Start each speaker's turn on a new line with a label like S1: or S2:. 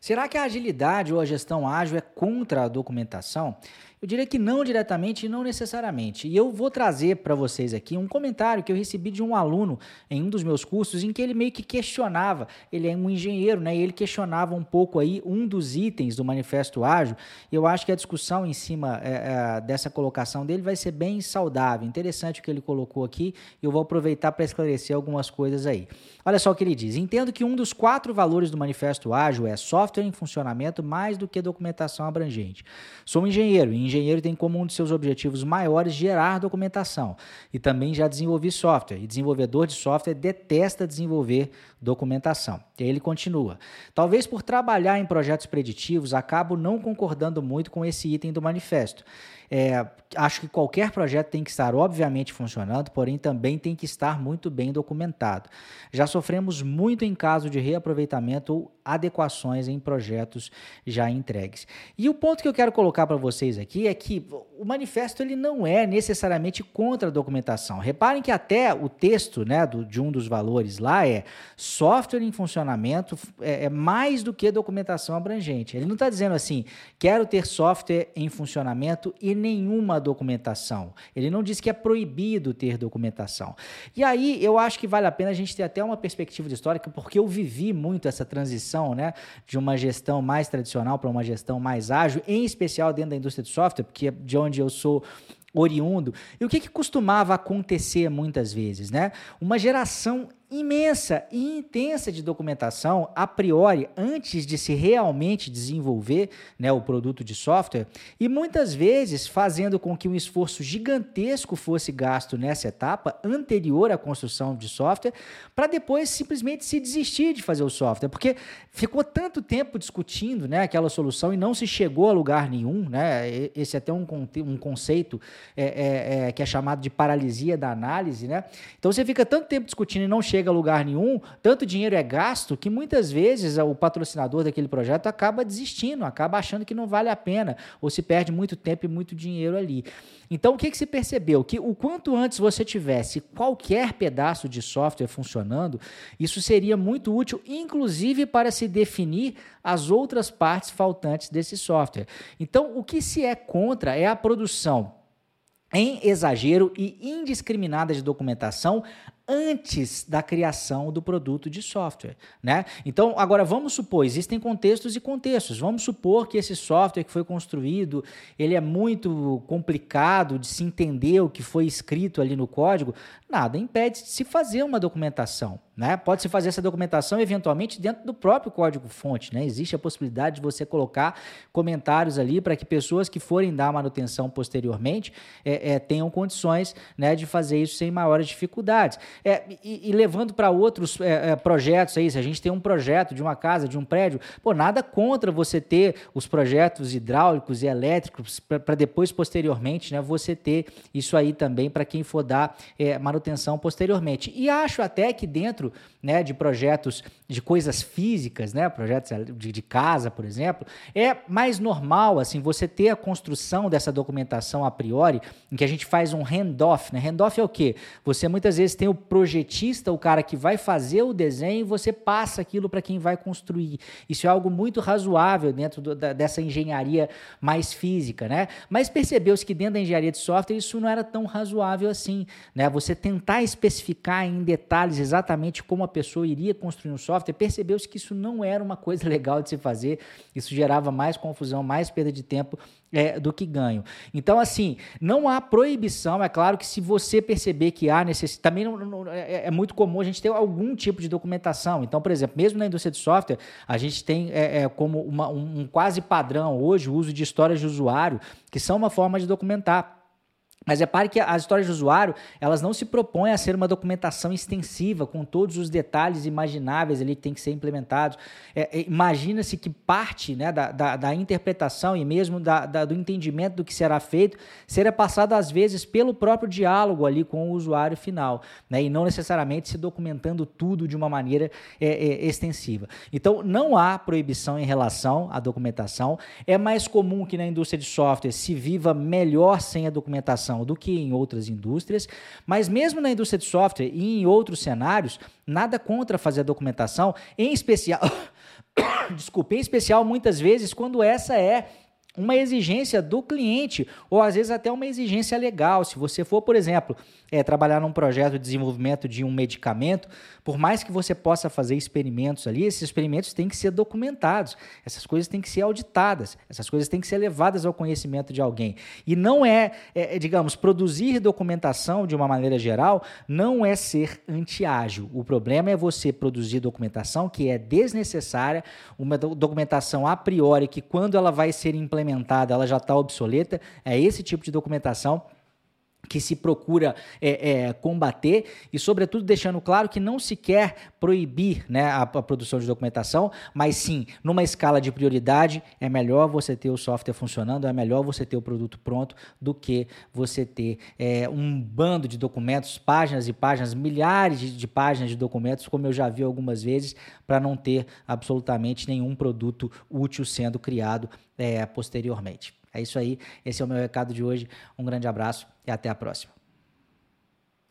S1: Será que a agilidade ou a gestão ágil é contra a documentação? Eu diria que não diretamente e não necessariamente. E eu vou trazer para vocês aqui um comentário que eu recebi de um aluno em um dos meus cursos em que ele meio que questionava, ele é um engenheiro, né? E ele questionava um pouco aí um dos itens do Manifesto Ágil. Eu acho que a discussão em cima é, é, dessa colocação dele vai ser bem saudável, interessante o que ele colocou aqui. Eu vou aproveitar para esclarecer algumas coisas aí. Olha só o que ele diz. Entendo que um dos quatro valores do Manifesto Ágil é software em funcionamento mais do que documentação abrangente. Sou um engenheiro e engenheiro tem como um de seus objetivos maiores gerar documentação. E também já desenvolvi software. E desenvolvedor de software detesta desenvolver documentação. E aí ele continua. Talvez por trabalhar em projetos preditivos, acabo não concordando muito com esse item do manifesto. É, acho que qualquer projeto tem que estar, obviamente, funcionando, porém também tem que estar muito bem documentado. Já sofremos muito em caso de reaproveitamento ou adequações em projetos já entregues. E o ponto que eu quero colocar para vocês aqui é que o manifesto ele não é necessariamente contra a documentação. Reparem que até o texto né, do, de um dos valores lá é software em funcionamento é, é mais do que documentação abrangente. Ele não está dizendo assim, quero ter software em funcionamento e nenhuma documentação. Ele não diz que é proibido ter documentação. E aí eu acho que vale a pena a gente ter até uma perspectiva histórica, porque eu vivi muito essa transição né, de uma gestão mais tradicional para uma gestão mais ágil, em especial dentro da indústria de software, porque é de onde eu sou oriundo. E o que, que costumava acontecer muitas vezes, né? Uma geração imensa e intensa de documentação a priori antes de se realmente desenvolver né, o produto de software e muitas vezes fazendo com que um esforço gigantesco fosse gasto nessa etapa anterior à construção de software para depois simplesmente se desistir de fazer o software porque ficou tanto tempo discutindo né, aquela solução e não se chegou a lugar nenhum né, esse é até um, um conceito é, é, é, que é chamado de paralisia da análise né. Então você fica tanto tempo discutindo e não chega chega a lugar nenhum, tanto dinheiro é gasto que muitas vezes o patrocinador daquele projeto acaba desistindo, acaba achando que não vale a pena, ou se perde muito tempo e muito dinheiro ali. Então, o que, que se percebeu? Que o quanto antes você tivesse qualquer pedaço de software funcionando, isso seria muito útil, inclusive para se definir as outras partes faltantes desse software. Então, o que se é contra é a produção em exagero e indiscriminada de documentação antes da criação do produto de software, né? Então, agora vamos supor, existem contextos e contextos. Vamos supor que esse software que foi construído, ele é muito complicado de se entender o que foi escrito ali no código. Nada impede de se fazer uma documentação, né? Pode-se fazer essa documentação eventualmente dentro do próprio código-fonte, né? Existe a possibilidade de você colocar comentários ali para que pessoas que forem dar manutenção posteriormente é, é, tenham condições, né, de fazer isso sem maiores dificuldades. É, e, e, levando para outros é, é, projetos aí, se a gente tem um projeto de uma casa, de um prédio, pô, nada contra você ter os projetos hidráulicos e elétricos para depois, posteriormente, né, você ter isso aí também para quem for dar é, manutenção posteriormente. E acho até que dentro né, de projetos de coisas físicas, né, projetos de, de casa, por exemplo, é mais normal assim você ter a construção dessa documentação a priori, em que a gente faz um handoff. Né? Handoff é o quê? Você muitas vezes tem o projetista, o cara que vai fazer o desenho, você passa aquilo para quem vai construir. Isso é algo muito razoável dentro do, da, dessa engenharia mais física, né? Mas percebeu-se que dentro da engenharia de software isso não era tão razoável assim, né? Você tentar especificar em detalhes exatamente como a pessoa iria construir um software, percebeu-se que isso não era uma coisa legal de se fazer, isso gerava mais confusão, mais perda de tempo é, do que ganho. Então, assim, não há proibição, é claro que se você perceber que há necessidade, também não, não, é, é, muito comum a gente ter algum tipo de documentação. Então, por exemplo, mesmo na indústria de software, a gente tem é, é como uma, um, um quase padrão hoje o uso de histórias de usuário, que são uma forma de documentar. Mas repare que as histórias de usuário, elas não se propõem a ser uma documentação extensiva, com todos os detalhes imagináveis ali que tem que ser implementados. É, é, Imagina-se que parte né, da, da, da, interpretação e mesmo da, da, do entendimento do que será feito será passado às vezes pelo próprio diálogo ali com o usuário final, né, e não necessariamente se documentando tudo de uma maneira é, é, extensiva. Então, não há proibição em relação à documentação. É mais comum que na indústria de software se viva melhor sem a documentação do que em outras indústrias, mas mesmo na indústria de software e em outros cenários, nada contra fazer a documentação, em especial desculpa, em especial muitas vezes quando essa é uma exigência do cliente, ou às vezes até uma exigência legal. Se você for, por exemplo, é, trabalhar num projeto de desenvolvimento de um medicamento, por mais que você possa fazer experimentos ali, esses experimentos têm que ser documentados, essas coisas têm que ser auditadas, essas coisas têm que ser levadas ao conhecimento de alguém. E não é, é digamos, produzir documentação de uma maneira geral, não é ser antiágil. O problema é você produzir documentação que é desnecessária, uma documentação a priori que quando ela vai ser implementada, ela já está obsoleta. É esse tipo de documentação que se procura é, é, combater e, sobretudo, deixando claro que não se quer proibir né, a, a, produção de documentação, mas sim, numa escala de prioridade, é melhor você ter o software funcionando, é melhor você ter o produto pronto do que você ter é, um bando de documentos, páginas e páginas, milhares de, de páginas de documentos, como eu já vi algumas vezes, para não ter absolutamente nenhum produto útil sendo criado é, posteriormente. É isso aí, esse é o meu recado de hoje. Um grande abraço e até a próxima.